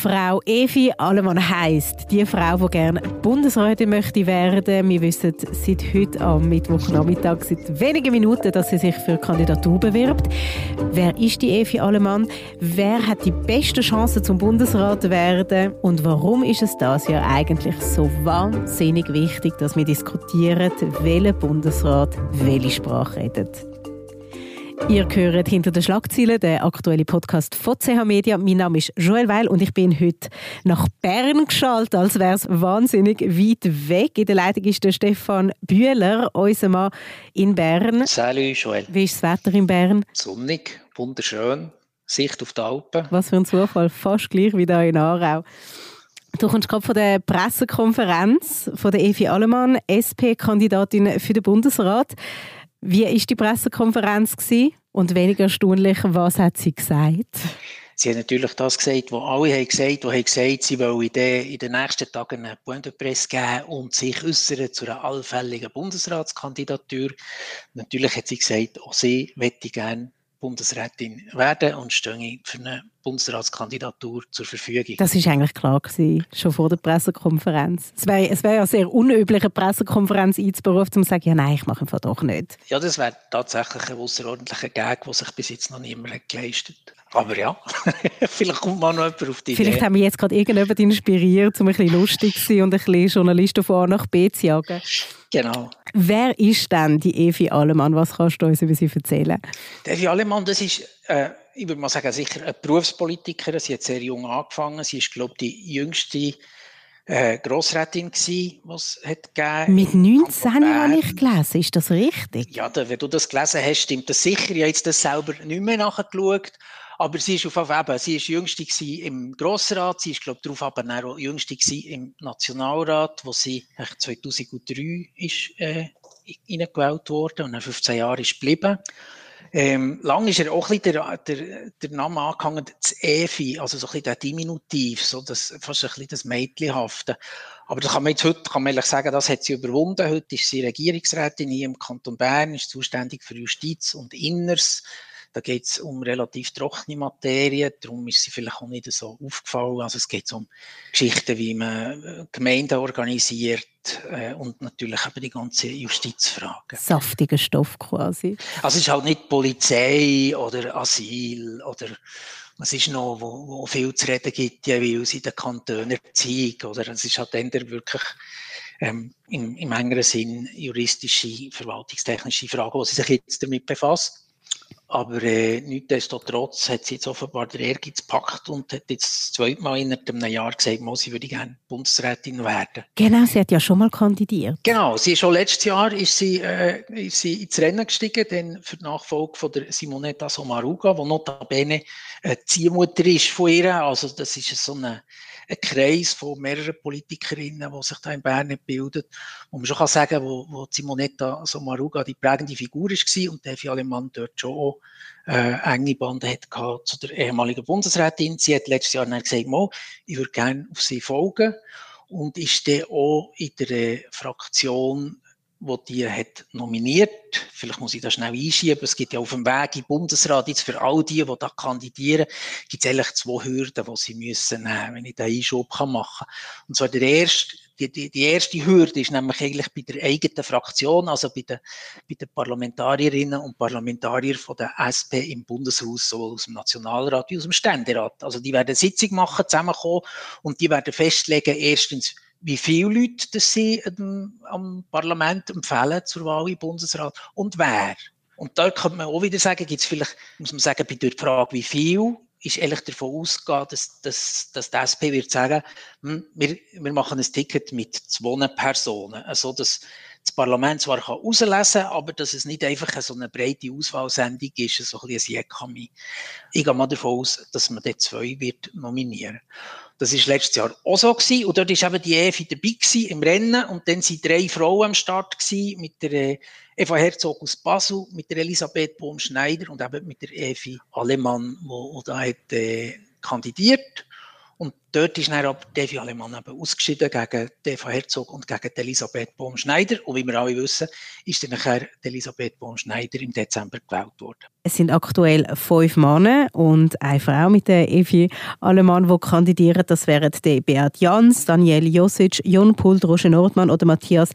Frau Evi Allemann heisst, die Frau, die gerne Bundesrätin möchte werden. Wir wissen seit heute am Mittwochnachmittag, seit wenigen Minuten, dass sie sich für Kandidatur bewirbt. Wer ist die Evi Allemann? Wer hat die besten Chancen zum Bundesrat zu werden? Und warum ist es das ja eigentlich so wahnsinnig wichtig, dass wir diskutieren, welcher Bundesrat welche Sprache redet? Ihr hört hinter den Schlagzeilen den aktuellen Podcast von CH Media. Mein Name ist Joel Weil und ich bin heute nach Bern geschaltet, als wäre es wahnsinnig weit weg. In der Leitung ist der Stefan Bühler, unser Mann in Bern. Salut Joel. Wie ist das Wetter in Bern? Sonnig, wunderschön, Sicht auf die Alpen. Was für ein Zufall, fast gleich wie hier in Aarau. Du kommst gerade von der Pressekonferenz von der Evi Allemann, SP-Kandidatin für den Bundesrat. Wie war die Pressekonferenz gewesen? und weniger erstaunlich, was hat sie gesagt? Sie hat natürlich das gesagt, was alle haben gesagt, haben gesagt, sie wollen in den nächsten Tagen eine Point de Presse geben und sich äußern zu einer allfälligen Bundesratskandidatur. Natürlich hat sie gesagt, auch sie möchte gerne Bundesrätin werden und stehe für eine Bundesratskandidatur zur Verfügung. Das ist eigentlich klar gewesen, schon vor der Pressekonferenz. Es wäre es wär ja sehr unüblich, eine Pressekonferenz einzuberufen, um zu sagen, ja nein, ich mache einfach doch nicht. Ja, das wäre tatsächlich ein außerordentlicher Gag, den sich bis jetzt noch niemand geleistet hat. Aber ja, vielleicht kommt mal noch jemand auf die Vielleicht Idee. haben wir jetzt gerade irgendjemand inspiriert, um ein bisschen lustig zu sein und ein bisschen Journalisten von A nach B zu jagen. Genau. Wer ist denn die Evi Allemann? Was kannst du uns über sie erzählen? Die Evi Allemann, das ist, äh, ich würde mal sagen, sicher eine Berufspolitikerin. Sie hat sehr jung angefangen. Sie ist, glaube ich, die jüngste äh, Grossrätin gsi, was hat gegeben. Mit 19 habe ich gelesen, ist das richtig? Ja, da, wenn du das gelesen hast, stimmt das sicher. Ich habe jetzt das selber nicht mehr nachgeschaut. Aber sie ist auf jeden sie ist jüngste im Grossrat, sie ist, glaube ich, darauf aber auch jüngste im Nationalrat, wo sie 2003 ist, äh, reingewählt wurde und nach 15 Jahren ist geblieben. Ähm, lang ist er auch ein bisschen der, der, der Name angehangen, das Evi, also so ein bisschen der Diminutiv, so das, fast ein bisschen das Mädchenhafte. Aber das kann man jetzt heute, kann man ehrlich sagen, das hat sie überwunden. Heute ist sie Regierungsrätin hier im Kanton Bern, ist zuständig für Justiz und Inners. Da geht es um relativ trockene Materie, darum ist sie vielleicht auch nicht so aufgefallen. Also es geht um Geschichten, wie man äh, Gemeinden organisiert äh, und natürlich eben die ganze Justizfrage. Saftiger Stoff quasi. Also es ist halt nicht Polizei oder Asyl oder was ist noch, wo, wo viel zu reden gibt, jeweils in den Kantonen Erziehung, oder? Es ist halt dann wirklich ähm, im, im engeren Sinn juristische, verwaltungstechnische Fragen, die sie sich jetzt damit befasst. Aber äh, nichtsdestotrotz hat sie jetzt offenbar der Ehrgeiz gepackt und hat jetzt das zweite Mal in einem Jahr gesagt, sie würde gerne Bundesrätin werden. Genau, sie hat ja schon mal kandidiert. Genau, sie ist schon letztes Jahr ist sie, äh, ist sie ins Rennen gestiegen, denn für die Nachfolge von der Simonetta Sommaruga, die notabene äh, Ziehmutter ist von ihr. Also das ist so eine ein Kreis von mehreren Politikerinnen, die sich da in Bern bildet, wo man schon kann sagen, wo, wo Simonetta Sommaruga die prägende Figur war und Evi Alemann dort schon auch, äh, enge Bande hat zu der ehemaligen Bundesrätin. Sie hat letztes Jahr gesagt, ich würde gerne auf sie folgen und ist dann auch in der Fraktion wo die hat nominiert. Vielleicht muss ich das schnell einschieben. Es gibt ja auf dem Weg im Bundesrat jetzt für all die, die da kandidieren, gibt es eigentlich zwei Hürden, die sie müssen nehmen, wenn ich da Einschub machen kann. Und zwar der erste, die, die, die erste Hürde ist nämlich eigentlich bei der eigenen Fraktion, also bei den, bei den Parlamentarierinnen und Parlamentariern von der SP im Bundeshaus, sowohl aus dem Nationalrat wie aus dem Ständerat. Also die werden eine Sitzung machen, zusammenkommen und die werden festlegen, erstens, wie viele Leute das sie am Parlament empfehlen zur Wahl im Bundesrat und wer. Und da könnte man auch wieder sagen, gibt es vielleicht, muss man sagen, bei der Frage, wie viel, ist ehrlich davon ausgehen, dass, dass, dass die SP wird sagen, hm, wir, wir machen ein Ticket mit zwei Personen, also dass das Parlament zwar kann auslesen kann, aber dass es nicht einfach so eine breite Auswahlsendung ist, so ein bisschen ein Jekami. Ich gehe mal davon aus, dass man dort zwei wird nominieren. Das war letztes Jahr auch so gewesen. Und dort war eben die Evi dabei gewesen, im Rennen. Und dann waren drei Frauen am Start gewesen, mit der äh, Eva Herzog aus Basel, mit der Elisabeth Bohm-Schneider und eben mit der Evi Alemann, die da hat, äh, kandidiert. Und dort ist dann aber Devi Alemann eben ausgeschieden gegen Eva Herzog und gegen Elisabeth Bohm-Schneider. Und wie wir alle wissen, ist dann nachher Elisabeth Bohm-Schneider im Dezember gewählt worden. Es sind aktuell fünf Männer und eine Frau mit der Evi Alemann, die kandidieren. Das wären die Beat Jans, Daniel Josic, Jon Pult, Roger Nordmann oder Matthias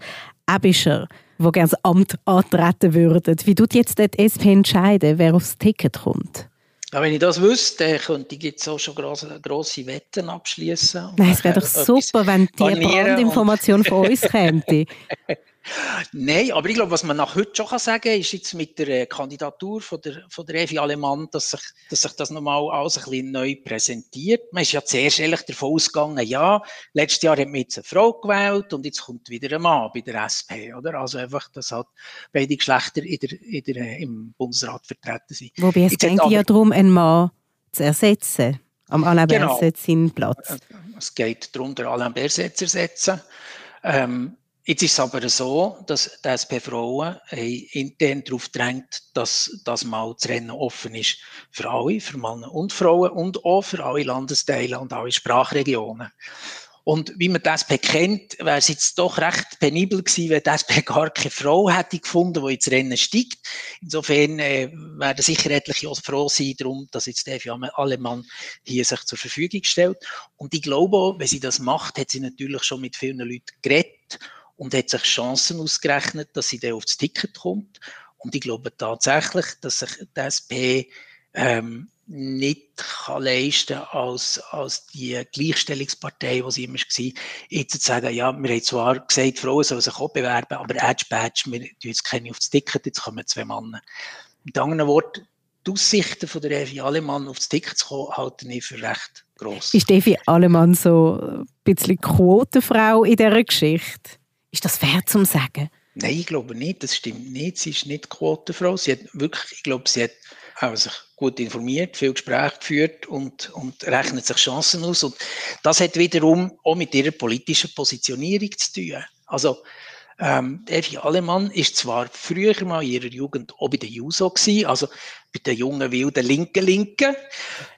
Ebischer, die gerne das Amt antreten würden. Wie tut jetzt die SP entscheiden, wer aufs Ticket kommt? Ja, wenn ich das wüsste, könnte ich jetzt auch schon grosse, grosse Wetten abschließen. Nein, es wäre doch super, wenn die Brandinformation von uns käme. Nein, aber ich glaube, was man nach heute schon kann sagen kann, ist jetzt mit der äh, Kandidatur von der, von der Evi Alemann, dass sich, dass sich das nochmal alles ein bisschen neu präsentiert. Man ist ja zuerst ehrlich davon ausgegangen, ja, letztes Jahr hat man jetzt eine Frau gewählt und jetzt kommt wieder ein Mann bei der SP, oder? Also einfach, dass halt beide Geschlechter in der, in der, äh, im Bundesrat vertreten sind. Wobei es geht ja darum, einen Mann zu ersetzen. Am Alain genau. Berset seinen Platz. Es geht darum, den Alain Berset zu ersetzen. Ähm, Jetzt ist es aber so, dass die SP-Frauen intern darauf drängt, dass das mal das Rennen offen ist für alle, für Männer und Frauen und auch für alle Landesteile und alle Sprachregionen. Und wie man das SP kennt, wäre es jetzt doch recht penibel gewesen, wenn SP gar keine Frau hätte gefunden, die ins Rennen steigt. Insofern äh, werden sicher etliche auch froh sein darum, dass jetzt der Allemann hier sich zur Verfügung stellt. Und ich glaube auch, wenn sie das macht, hat sie natürlich schon mit vielen Leuten geredet und hat sich Chancen ausgerechnet, dass sie dann aufs Ticket kommt. Und ich glaube tatsächlich, dass sich die SP ähm, nicht kann leisten als, als die Gleichstellungspartei, die sie immer war, jetzt zu sagen, ja, wir haben zwar gesagt, Frauen sollen sich auch bewerben, aber Edge Badge, wir tun jetzt keine aufs Ticket, jetzt kommen zwei Männer. Mit anderen Worten, die Aussichten von der Evi Alemann aufs Ticket zu kommen, halte ich für recht gross. Ist Evi Alemann so ein bisschen Quotenfrau in dieser Geschichte? Ist das fair zu sagen? Nein, ich glaube nicht. Das stimmt nicht. Sie ist nicht Quotenfrau. Sie hat wirklich, ich glaube, sie hat auch sich gut informiert, viel Gespräche geführt und, und rechnet sich Chancen aus. Und das hat wiederum auch mit ihrer politischen Positionierung zu tun. Also, ähm, Evi Alemann ist zwar früher mal in ihrer Jugend auch bei der JUSO gewesen, also bei den jungen wilden linken Linken,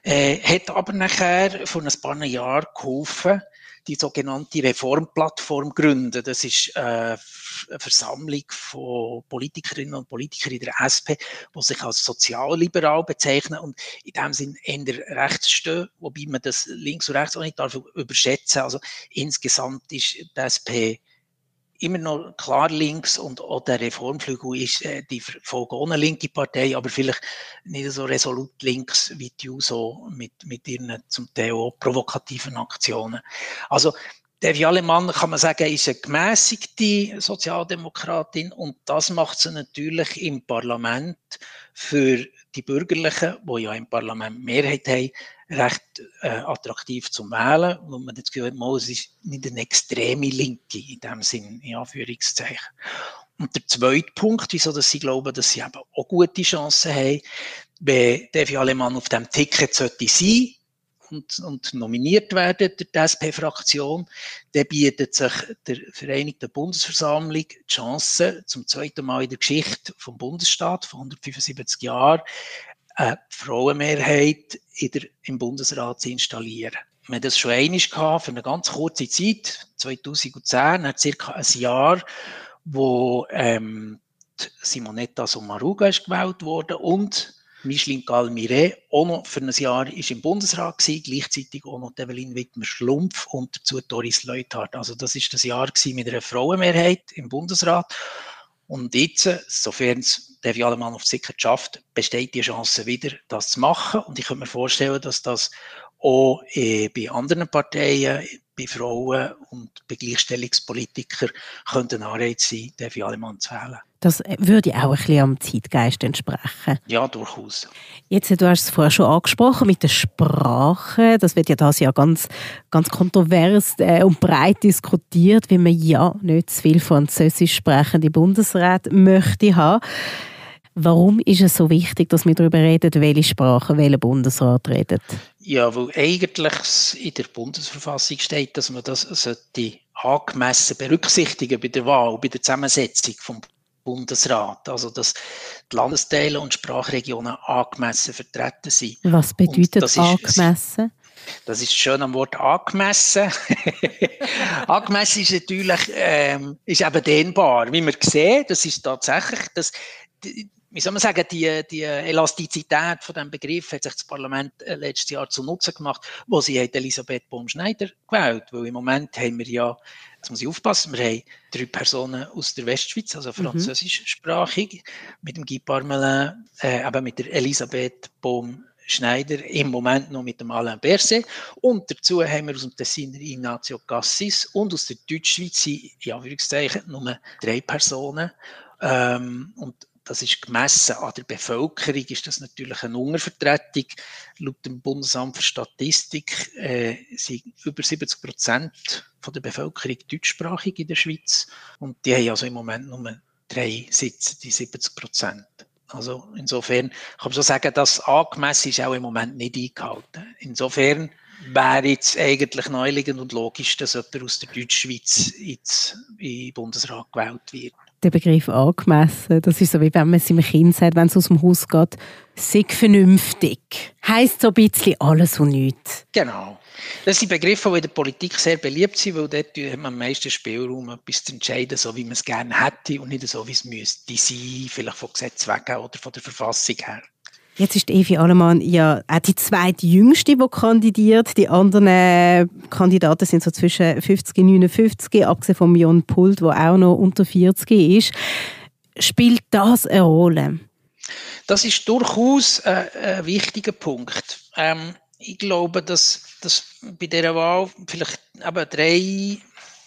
äh, hat aber nachher vor ein paar Jahren geholfen, die sogenannte Reformplattform gründen. Das ist äh, eine Versammlung von Politikerinnen und Politikern in der SP, die sich als sozialliberal bezeichnen und in dem Sinn eher rechts stehen, wobei man das links und rechts auch nicht darf überschätzen. Also insgesamt ist die SP immer noch klar links und auch der Reformflügel ist äh, die vollkommen linke Partei, aber vielleicht nicht so resolut links wie die USO mit, mit ihren zum Teil provokativen Aktionen. Also der Jallemann, kann man sagen, ist eine gemäßigte Sozialdemokratin und das macht sie natürlich im Parlament für die Bürgerlichen, die ja im Parlament Mehrheit haben, recht äh, attraktiv zum Wählen, wo man das Gefühl hat, es ist nicht eine extreme Linke in dem Sinn, in Anführungszeichen. Und der zweite Punkt, wieso dass sie glauben, dass sie eben auch gute Chancen haben, wenn Devi Alemann auf dem Ticket sollte sein und, und nominiert werden durch die SP-Fraktion, dann bietet sich der Vereinigten Bundesversammlung die Chance, zum zweiten Mal in der Geschichte vom Bundesstaat von 175 Jahren, eine Frauenmehrheit in der, im Bundesrat zu installieren. Wir haben das schon einmal gehabt, für eine ganz kurze Zeit, 2010, nach circa ein Jahr, wo ähm, Simonetta Sommaruga ist gewählt wurde und Micheline Galmire auch noch für ein Jahr ist im Bundesrat gewesen, gleichzeitig auch noch Evelyn Wittmer-Schlumpf und dazu Doris Leuthard. Also das ist das Jahr mit einer Frauenmehrheit im Bundesrat. Und jetzt, sofern es Devi Allemann auf Sicherheit schafft, besteht die Chance wieder, das zu machen. Und ich könnte mir vorstellen, dass das auch äh, bei anderen Parteien, bei Frauen und bei Gleichstellungspolitikern könnte ein Anreiz sein, Devi Alemann zu wählen. Das würde auch ein bisschen am Zeitgeist entsprechen. Ja, durchaus. Jetzt, du hast es vorher schon angesprochen mit der Sprache. Das wird ja das ja ganz, ganz kontrovers äh, und breit diskutiert, wie man ja nicht zu viel französisch sprechende Bundesräte möchte haben. Warum ist es so wichtig, dass wir darüber reden, welche Sprache welcher Bundesrat redet? Ja, weil eigentlich in der Bundesverfassung steht, dass man das sollte angemessen berücksichtigen bei der Wahl, bei der Zusammensetzung vom Bundesrat. Also, dass die Landesteile und Sprachregionen angemessen vertreten sind. Was bedeutet angemessen? Das ist schön am Wort angemessen. angemessen ist natürlich ähm, ist eben dehnbar. Wie wir sehen, das ist tatsächlich, das, wie soll man sagen, die, die Elastizität von dem Begriff hat sich das Parlament äh, letztes Jahr zu Nutzen gemacht, wo sie hat Elisabeth Baum-Schneider gewählt, weil im Moment haben wir ja, jetzt muss ich aufpassen, wir haben drei Personen aus der Westschweiz, also mhm. französischsprachig, mhm. mit dem Guy Parmelin, äh, aber mit der Elisabeth Baum Schneider, im Moment noch mit dem Alain Berset. Und dazu haben wir aus dem Tessiner Ignazio Cassis und aus der Deutschschweiz, in Anführungszeichen, nur drei Personen. Ähm, und das ist gemessen an der Bevölkerung, ist das natürlich eine Untervertretung. Laut dem Bundesamt für Statistik äh, sind über 70 Prozent der Bevölkerung deutschsprachig in der Schweiz. Und die haben also im Moment nur drei Sitze, die 70 Prozent. Also insofern kann man so sagen, das angemessen ist auch im Moment nicht eingehalten. Insofern wäre jetzt eigentlich neuliegend und logisch, dass jemand aus der Deutschschweiz ins in den Bundesrat gewählt wird. Der Begriff angemessen, das ist so wie wenn man seinem Kind sagt, wenn es aus dem Haus geht, sei vernünftig. Heißt so ein bisschen alles und nichts. Genau. Das sind Begriffe, die in der Politik sehr beliebt sind, weil dort hat man am meisten Spielraum, etwas zu entscheiden, so wie man es gerne hätte und nicht so, wie es müsste sein, vielleicht von Gesetz wegen oder von der Verfassung her. Jetzt ist Evi Allemann ja auch die zweite Jüngste, die kandidiert. Die anderen äh, Kandidaten sind so zwischen 50 und 59, abgesehen von Jon Pult, der auch noch unter 40 ist. Spielt das eine Rolle? Das ist durchaus ein, ein wichtiger Punkt. Ähm, ich glaube, dass, dass bei dieser Wahl vielleicht eben drei,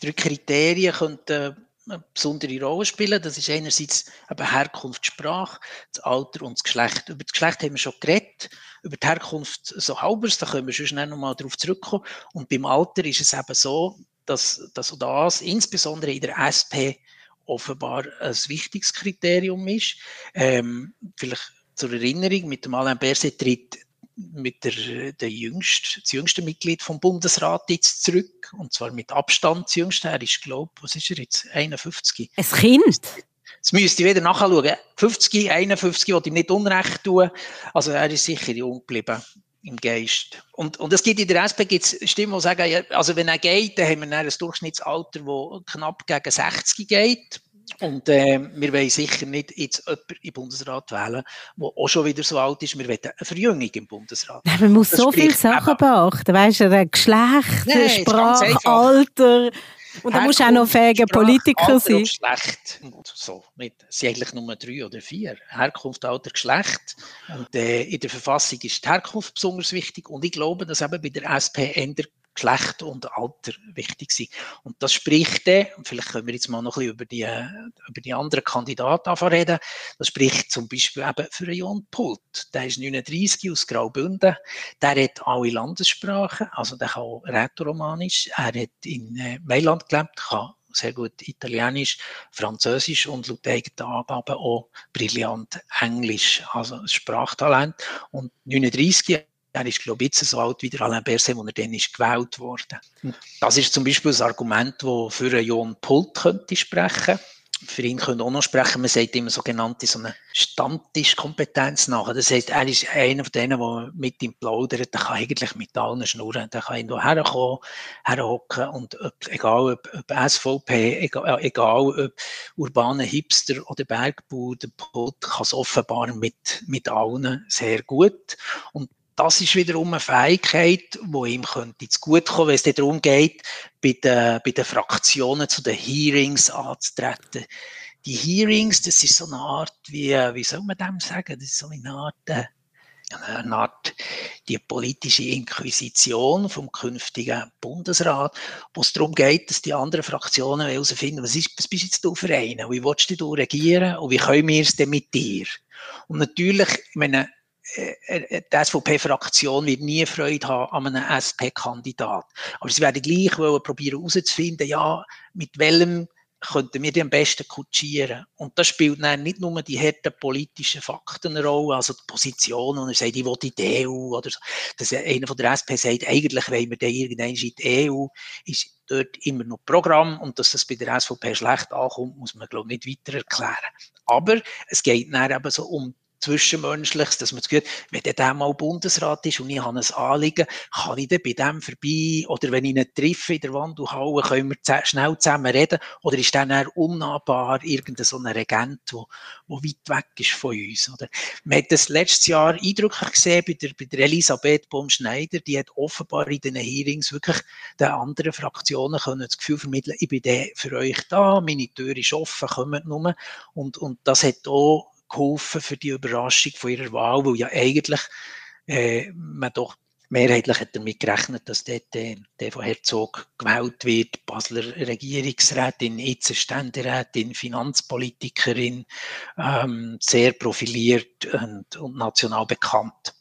drei Kriterien könnten eine besondere Rolle spielen. Das ist einerseits eben Herkunft, Sprache, das Alter und das Geschlecht. Über das Geschlecht haben wir schon geredet, über die Herkunft so halbers, da können wir schon schnell nochmal darauf zurückkommen. Und beim Alter ist es eben so, dass, dass das insbesondere in der SP offenbar ein wichtiges Kriterium ist. Ähm, vielleicht zur Erinnerung, mit dem Alain Berset tritt mit der, der jüngste, das jüngste Mitglied vom Bundesrat jetzt zurück. Und zwar mit Abstand das jüngste. Er ist, glaube was ist er jetzt? 51. Ein Kind? Jetzt müsste ich wieder nachschauen. 50, 51, wollte ihm nicht Unrecht tun. Also er ist sicher jung geblieben im Geist. Und, und es gibt in der SP gibt's Stimmen, die sagen, also wenn er geht, dann haben wir ein Durchschnittsalter, das knapp gegen 60 geht. Und äh, wir wollen sicher nicht jetzt jemanden im Bundesrat wählen, der auch schon wieder so alt ist. Wir wollen eine Verjüngung im Bundesrat. Ja, man muss das so viele Sachen beachten. Weißt du, Geschlecht, Nein, Sprache, Alter. Und dann musst du auch noch fähiger Politiker Alter sein. Geschlecht. Und so. Es sind eigentlich nur drei oder vier. Herkunft, Alter, Geschlecht. Und äh, in der Verfassung ist die Herkunft besonders wichtig. Und ich glaube, dass eben bei der SP ändert Geschlecht und Alter wichtig sind. Und das spricht dann, vielleicht können wir jetzt mal noch ein bisschen über die, über die anderen Kandidaten reden, das spricht zum Beispiel eben für Jon Pult. Der ist 39 aus Graubünden, der hat alle Landessprachen, also der kann auch Rätoromanisch, er hat in äh, Mailand gelebt, kann sehr gut Italienisch, Französisch und laut eigenen Angaben auch brillant Englisch, also Sprachtalent. Und 39 er ist, glaube ich, jetzt so alt wie der Alain Berset, wo er dann ist gewählt wurde. Das ist zum Beispiel ein Argument, das für einen Jon Pult könnte sprechen. Für ihn könnte auch noch sprechen, man sagt immer sogenannte so eine Stammtischkompetenz nach. Das heißt, er ist einer von denen, der mit ihm plaudert, der kann eigentlich mit allen schnurren, der kann irgendwo herkommen, herhocken und ob, egal ob, ob SVP, egal, egal ob urbane Hipster oder Bergbau, der Pult kann es offenbar mit, mit allen sehr gut. Und das ist wiederum eine Fähigkeit, die ihm könnte zu gut kommen, wenn es darum geht, bei den, bei den Fraktionen zu den Hearings anzutreten. Die Hearings, das ist so eine Art, wie, wie soll man dem sagen? Das ist so eine Art, äh, eine Art die politische Inquisition vom künftigen Bundesrat, wo es darum geht, dass die anderen Fraktionen herausfinden, was, ist, was bist jetzt du für einen? Wie willst du regieren? Und wie können wir es denn mit dir? Und natürlich, ich meine, die SVP-Fraktion wird nie Freude haben an einem SP-Kandidat. Aber sie werden gleich wollen probieren herauszufinden, ja, mit welchem könnten wir die am besten kutschieren. Und das spielt dann nicht nur die harten politischen Fakten eine Rolle, also die Position, und er sagt, ich will in die EU, oder. Dass einer von der SP sagt, eigentlich wollen wir dann irgendwann in die EU, ist dort immer noch Programm, und dass das bei der SVP schlecht ankommt, muss man, glaube ich, nicht weiter erklären. Aber es geht dann eben so um Zwischenmenschliches, dass man das Gefühl wenn der mal Bundesrat ist und ich habe ein Anliegen, kann ich dann bei dem vorbei oder wenn ich ihn treffe in der Wandelhalle, können wir schnell zusammen reden oder ist dann eher unnahbar irgendein so ein Regent, der weit weg ist von uns. Oder? Man hat das letztes Jahr eindrücklich gesehen bei der, bei der Elisabeth Baum-Schneider, die hat offenbar in den Hearings wirklich den anderen Fraktionen können das Gefühl vermitteln, ich bin für euch da, meine Tür ist offen, kommt nur. Und, und das hat auch geholfen für die Überraschung von ihrer Wahl, weil ja eigentlich äh, man doch mehrheitlich hat damit gerechnet, dass dort äh, der von Herzog gewählt wird, Basler Regierungsrätin, jetzt Ständerätin, Finanzpolitikerin, ähm, sehr profiliert und, und national bekannt.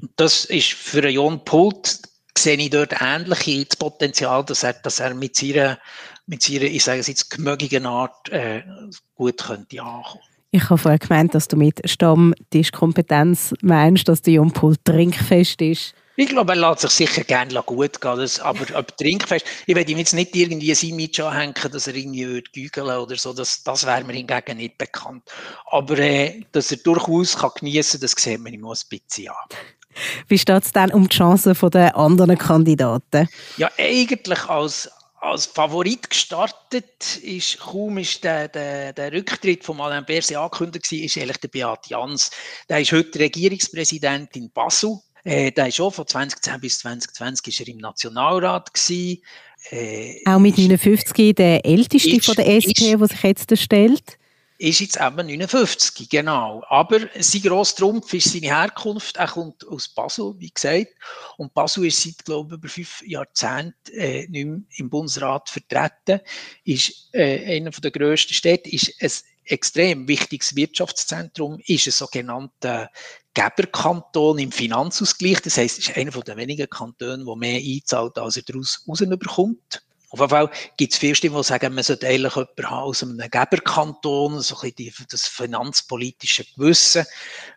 Und das ist für Jon Pult sehe ich dort ähnlich das Potenzial, dass er, dass er mit seiner, mit seiner, ich sage es jetzt, gemögigen Art äh, gut könnte ankommen. Ich habe vorher gemeint, dass du mit Stammtischkompetenz meinst, dass der Jumpult trinkfest ist. Ich glaube, er lässt sich sicher gerne gut gehen. Das, aber ob trinkfest, ich werde ihm jetzt nicht irgendwie ein Image anhängen, dass er irgendwie gügeln oder so. Das, das wäre mir hingegen nicht bekannt. Aber äh, dass er durchaus kann geniessen kann, das sieht man ihm auch ein bisschen an. Wie steht es dann um die Chancen der anderen Kandidaten? Ja, eigentlich als, als Favorit gestartet ist, kaum ist der, der, der Rücktritt von Alain Berset angekündigt war, ist eigentlich der Beat Jans. Der ist heute Regierungspräsident in Basel. Äh, der ist schon von 2010 bis 2020 ist er im Nationalrat gewesen. Äh, Auch mit 59 der älteste ist, von der SP, der sich jetzt stellt ist jetzt eben 59, genau. Aber sein grosser Trumpf ist seine Herkunft. Er kommt aus Basel, wie gesagt. Und Basel ist seit, glaube ich, über fünf Jahrzehnten äh, nicht mehr im Bundesrat vertreten. Ist äh, einer der grössten Städte, ist ein extrem wichtiges Wirtschaftszentrum, ist ein sogenannter Geberkanton im Finanzausgleich. Das heisst, es ist einer der wenigen Kantone, der mehr einzahlt, als er daraus rausbekommt. Auf jeden Fall gibt es viele Stimmen, die sagen, man sollte eigentlich jemanden haben aus einem Geberkanton, so ein bisschen das finanzpolitische Gewissen.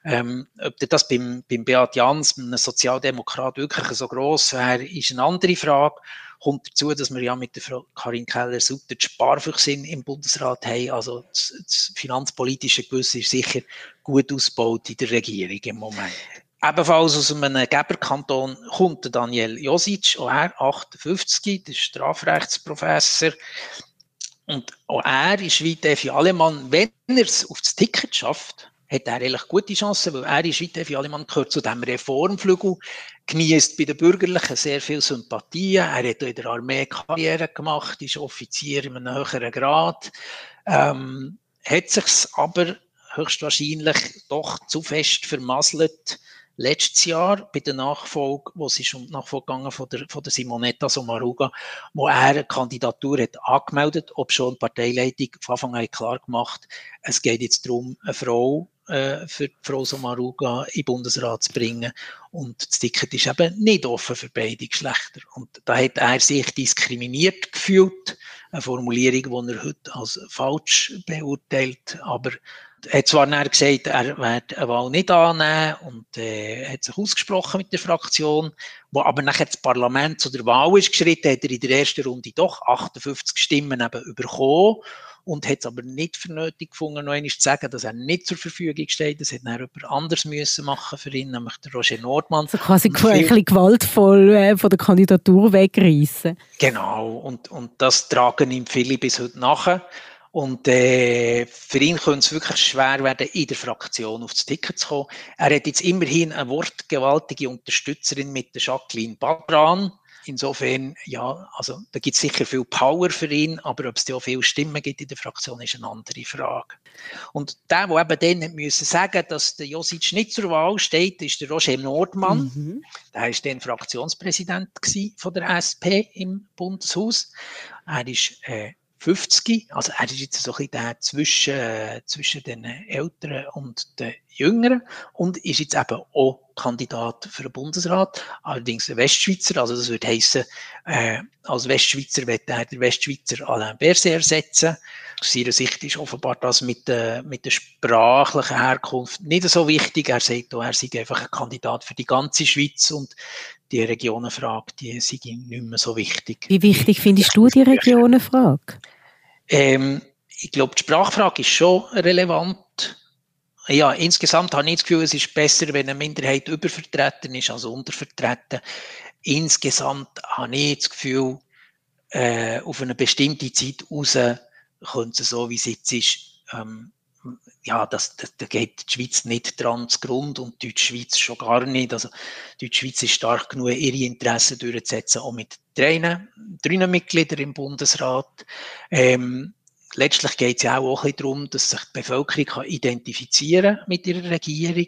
Ähm, ob das beim, beim Beat Jans, einem Sozialdemokrat, wirklich so gross wäre, ist eine andere Frage. Kommt dazu, dass wir ja mit der Frau Karin Keller-Sutter die Sparfüchse im Bundesrat haben. Also das, das finanzpolitische Gewissen ist sicher gut ausgebaut in der Regierung im Moment. Ebenfalls aus einem Geberkanton kommt Daniel Josic, auch er 58, der Strafrechtsprofessor. Und auch er ist wie Defi Alemann, wenn er es auf das Ticket schafft, hat er eigentlich gute Chancen, weil er ist wie Defi Alemann gehört zu diesem Reformflügel, genießt bei den Bürgerlichen sehr viel Sympathie. Er hat in der Armee Karriere gemacht, ist Offizier in einem höheren Grad, ähm, hat sich aber höchstwahrscheinlich doch zu fest vermasselt, letztes Jahr bei der Nachfolge, wo es ist um die Nachfolge gegangen von der, von der Simonetta Sommaruga, wo er eine Kandidatur hat angemeldet, ob schon die Parteileitung von Anfang an klar gemacht, es geht jetzt darum, eine Frau äh, für Frau Sommaruga in den Bundesrat zu bringen. Und das Ticket ist eben nicht offen für beide Geschlechter. Und da hat er sich diskriminiert gefühlt. Eine Formulierung, die er heute als falsch beurteilt. Aber er hat zwar gesagt, er werde eine Wahl nicht annehmen und äh, hat sich ausgesprochen mit der Fraktion, wo aber nachher das Parlament zu der Wahl ist geschritten, hat er in der ersten Runde doch 58 Stimmen eben bekommen und hat es aber nicht für nötig gefunden, noch einmal zu sagen, dass er nicht zur Verfügung steht. Das hätte er jemand anders müssen machen für ihn, nämlich der Roger Nordmann. Also quasi ein bisschen gewaltvoll äh, von der Kandidatur wegreißen. Genau, und, und das tragen ihm viele bis heute nachher. Und äh, für ihn könnte es wirklich schwer werden, in der Fraktion aufs Ticket zu kommen. Er hat jetzt immerhin eine wortgewaltige Unterstützerin mit der Jacqueline Badran. Insofern, ja, also da gibt es sicher viel Power für ihn, aber ob es da auch viele Stimmen gibt in der Fraktion, ist eine andere Frage. Und der, der eben dann müssen sagen, dass der Josic nicht zur Wahl steht, ist der Roger Nordmann. Mhm. Der war dann Fraktionspräsident von der SP im Bundeshaus. Er ist äh, 50. Also er ist jetzt so ein bisschen der zwischen, äh, zwischen den Älteren und den Jüngeren und ist jetzt eben auch Kandidat für den Bundesrat, allerdings ein Westschweizer, also das würde heissen, äh, als Westschweizer wird er den Westschweizer Alain Berset ersetzen. Aus seiner Sicht ist offenbar das mit der, mit der sprachlichen Herkunft nicht so wichtig. Er sagt auch, er sei einfach ein Kandidat für die ganze Schweiz und die Regionenfrage, die sei ihm nicht mehr so wichtig. Wie wichtig findest du die Regionenfrage? Ähm, ich glaube, die Sprachfrage ist schon relevant. ja, insgesamt habe ich das Gefühl, es ist besser, wenn eine Minderheit übervertreten ist als untervertreten. Insgesamt habe ich das Gefühl, äh, auf eine bestimmte Zeit raus könnte es so, wie es jetzt ist, ähm, ja, das, das, da geht die Schweiz nicht dran zu Grund und die Schweiz schon gar nicht. Also die Schweiz ist stark genug, ihre Interessen durchzusetzen, auch mit drei, drei Mitgliedern im Bundesrat. Ähm, letztlich geht es ja auch, ein darum, dass sich die Bevölkerung kann identifizieren mit ihrer Regierung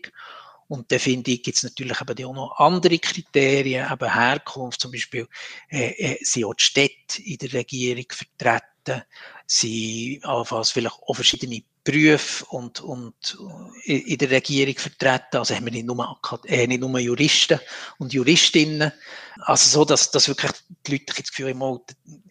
und da finde ich, gibt es natürlich eben auch noch andere Kriterien, eben Herkunft, zum Beispiel äh, äh, sind auch die Städte in der Regierung vertreten, sind allenfalls vielleicht auch verschiedene Berufe und, und äh, in der Regierung vertreten. Also haben wir nicht nur, äh, nicht nur Juristen und Juristinnen. Also so, dass, dass wirklich die Leute das Gefühl haben,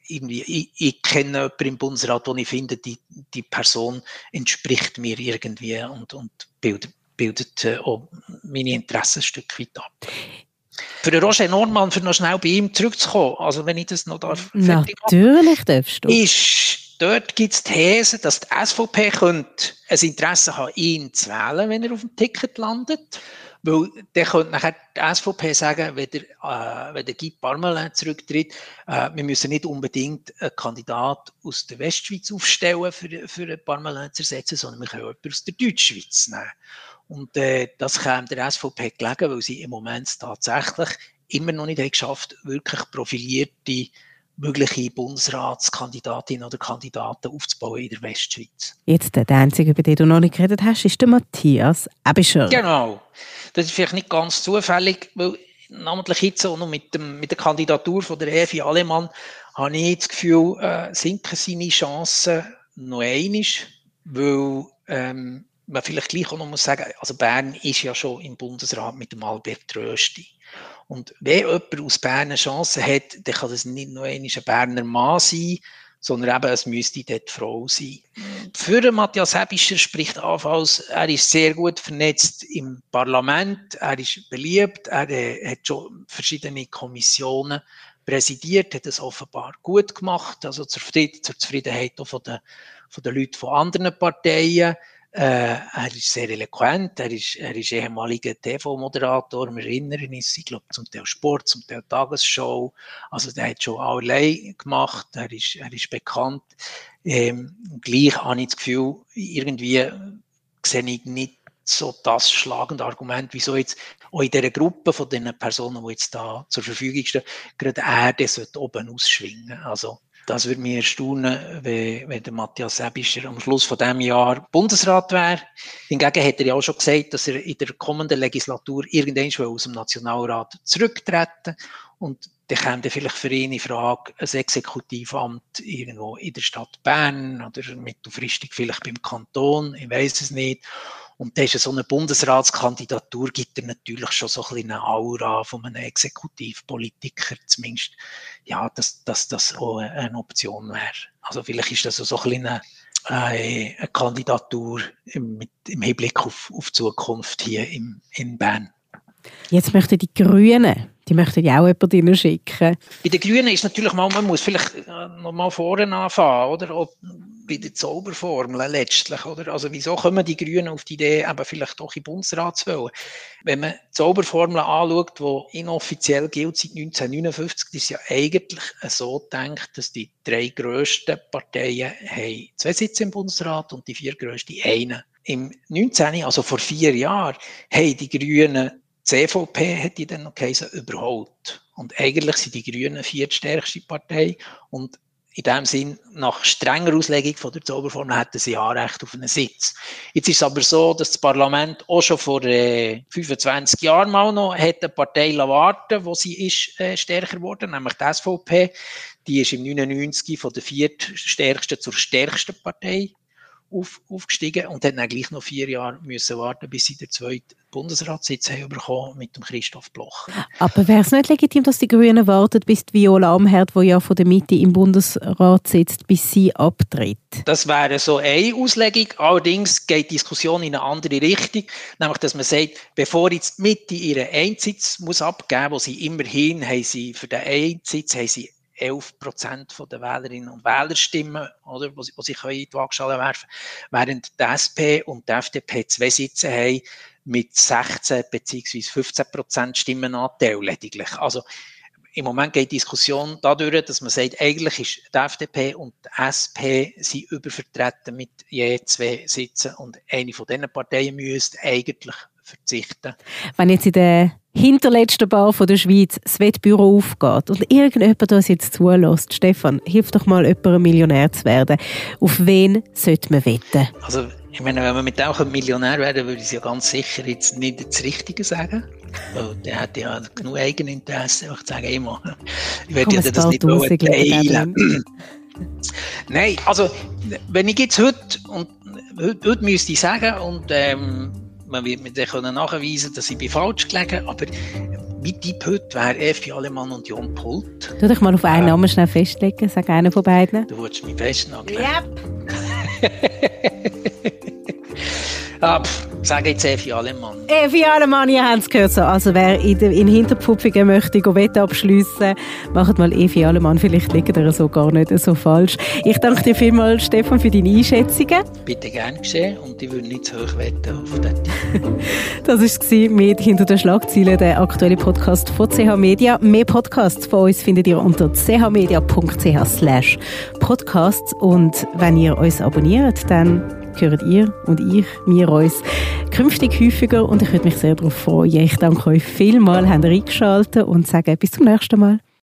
irgendwie, ich, ich kenne jemanden im Bundesrat, wo ich finde, die, die Person entspricht mir irgendwie und, und bildet, bildet äh, auch meine Interessen ein Stück weit ab. Für den Roger Norman, für noch schnell bei ihm zurückzukommen, also wenn ich das noch darf. Natürlich darfst du. Ist, dort gibt es These, dass die SVP könnte ein Interesse haben, ihn zu wählen, wenn er auf dem Ticket landet. Weil dann könnte nachher die SVP sagen, wenn der, äh, wenn der Guy Parmelin zurücktritt, äh, wir müssen nicht unbedingt einen Kandidat aus der Westschweiz aufstellen, für, für Parmelin zu ersetzen, sondern wir können jemanden aus der Deutschschweiz nehmen. Und äh, das käme der SVP gelegen, weil sie im Moment tatsächlich immer noch nicht geschafft wirklich profilierte mögliche Bundesratskandidatinnen oder Kandidaten aufzubauen in der Westschweiz. Jetzt der einzige, über den du noch nicht geredet hast, ist der Matthias Ebischer. Genau. Das ist vielleicht nicht ganz zufällig, weil namentlich jetzt auch noch mit, dem, mit der Kandidatur von der Evi Alemann habe ich das Gefühl, äh, sinken seine Chancen noch einmal, weil ähm, man vielleicht gleich auch noch muss sagen, also Bern ist ja schon im Bundesrat mit dem Albert Rösti. Und wenn jemand aus Bern eine Chance hat, dann kann das nicht nur ein Berner Mann sein, sondern eben, es müsste dort Frau sein. Für Matthias Hebischer spricht anfangs, er ist sehr gut vernetzt im Parlament, er ist beliebt, er hat schon verschiedene Kommissionen präsidiert, hat es offenbar gut gemacht, also zur, Zufriedenheit auch von den, von den Leuten von anderen Parteien. Äh, er ist sehr eloquent, er ist, er ist ehemaliger TV-Moderator, wir erinnern uns, ich glaube, zum Teil Sport, zum Teil Tagesshow. Also der hat schon allerlei gemacht, er ist, er ist bekannt. Ähm, gleich habe ich das Gefühl, irgendwie sehe ich nicht so das schlagende Argument, wieso jetzt auch in dieser Gruppe von den Personen, die jetzt da zur Verfügung stehen, gerade er, sollte oben ausschwingen. Also das würde mich erstaunen, wenn, wenn der Matthias Sebischer am Schluss von diesem Jahr Bundesrat wäre. Hingegen hat er ja auch schon gesagt, dass er in der kommenden Legislatur irgendwann aus dem Nationalrat zurücktreten und dann käme vielleicht für ihn in Frage ein Exekutivamt irgendwo in der Stadt Bern oder mittelfristig vielleicht beim Kanton, ich weiß es nicht. Und da ist so eine Bundesratskandidatur, gibt er natürlich schon so ein eine Aura von einem Exekutivpolitiker, zumindest, ja, dass, dass das auch eine Option wäre. Also vielleicht ist das so ein eine, eine Kandidatur im, im Hinblick auf, auf die Zukunft hier im, in Bern. Jetzt möchten die Grünen, die möchten ja auch jemanden schicken. Bei den Grünen ist natürlich mal, man muss vielleicht äh, noch mal vorne anfangen, oder? Ob bei den Zauberformeln letztlich, oder? Also wieso kommen die Grünen auf die Idee, eben vielleicht doch in Bundesrat zu wollen? Wenn man die Zauberformeln anschaut, die inoffiziell gilt seit 1959, ist ja eigentlich so gedacht, dass die drei grössten Parteien haben zwei Sitze im Bundesrat und die vier grössten einen. Im 19., also vor vier Jahren, haben die Grünen CVP hat die dann noch geheißen, überholt. Und eigentlich sind die Grünen viertstärkste Partei und in dem Sinn, nach strenger Auslegung von der Zauberformel hätten sie Anrecht auf einen Sitz. Jetzt ist es aber so, dass das Parlament auch schon vor äh, 25 Jahren mal noch eine Partei warten wo sie ist äh, stärker geworden, nämlich die SVP. Die ist im 99 von der viertstärksten zur stärksten Partei auf, aufgestiegen und hat dann gleich noch vier Jahre müssen warten, bis sie den zweiten Bundesratssitz haben bekommen mit dem Christoph Bloch. Aber wäre es nicht legitim, dass die Grünen warten, bis die Viola Amherd, die ja von der Mitte im Bundesrat sitzt, bis sie abtritt? Das wäre so eine Auslegung. Allerdings geht die Diskussion in eine andere Richtung, nämlich dass man sagt, bevor jetzt die Mitte ihren Einsitz muss abgeben, wo sie immerhin haben sie für den Einsitz haben sie 11 Prozent der Wählerinnen und Wähler stimmen, oder, wo sie, wo können in die Waagschale werfen während die SP und die FDP zwei Sitze haben mit 16 bzw. 15 Prozent Stimmenanteil lediglich. Also im Moment geht die Diskussion dadurch, dass man sagt, eigentlich ist die FDP und die SP sind übervertreten mit je zwei Sitzen und eine von diesen Parteien müsste eigentlich verzichten. Wenn jetzt in der hinterletzten Bar von der Schweiz das Wettbüro aufgeht und irgendjemand das jetzt zulässt, Stefan, hilf doch mal jemandem Millionär zu werden. Auf wen sollte man wetten? Also ich meine, wenn man mit dem Millionär werden würde ich ja ganz sicher jetzt nicht das Richtige sagen. Weil der hat ja genug Eigeninteresse. Ich sage immer, ich werde ja das nicht teilen. Nein, also wenn ich jetzt heute, und heute, heute müsste ich sagen, und ähm, man wird mir dann nachweisen dass ich falsch gelegen aber mein Tipp heute wäre Effi Alemann und Jon Pult. Du dich mal auf einen ähm, Namen schnell festlegen, sag einen von beiden. Du wolltest mich festnageln. Yep. ah, pff, sag jetzt Evi Alemann. Evi Alemann, ihr habt es gehört. So. Also wer in, in Hinterpfupfingen möchte Wett abschliessen, macht mal Evi Alemann. Vielleicht liegt er so gar nicht so falsch. Ich danke dir vielmals, Stefan, für deine Einschätzungen. Bitte gerne geschehen und ich würde nicht zu hoch wetten auf das. das war es mit «Hinter den Schlagzeilen», der aktuelle Podcast von CH Media. Mehr Podcasts von uns findet ihr unter chmedia.ch slash podcasts und wenn ihr uns abonniert, dann hören ihr und ich, wir uns künftig häufiger und ich würde mich sehr darauf freuen. Ich danke euch vielmals, habt ihr eingeschaltet und sage bis zum nächsten Mal.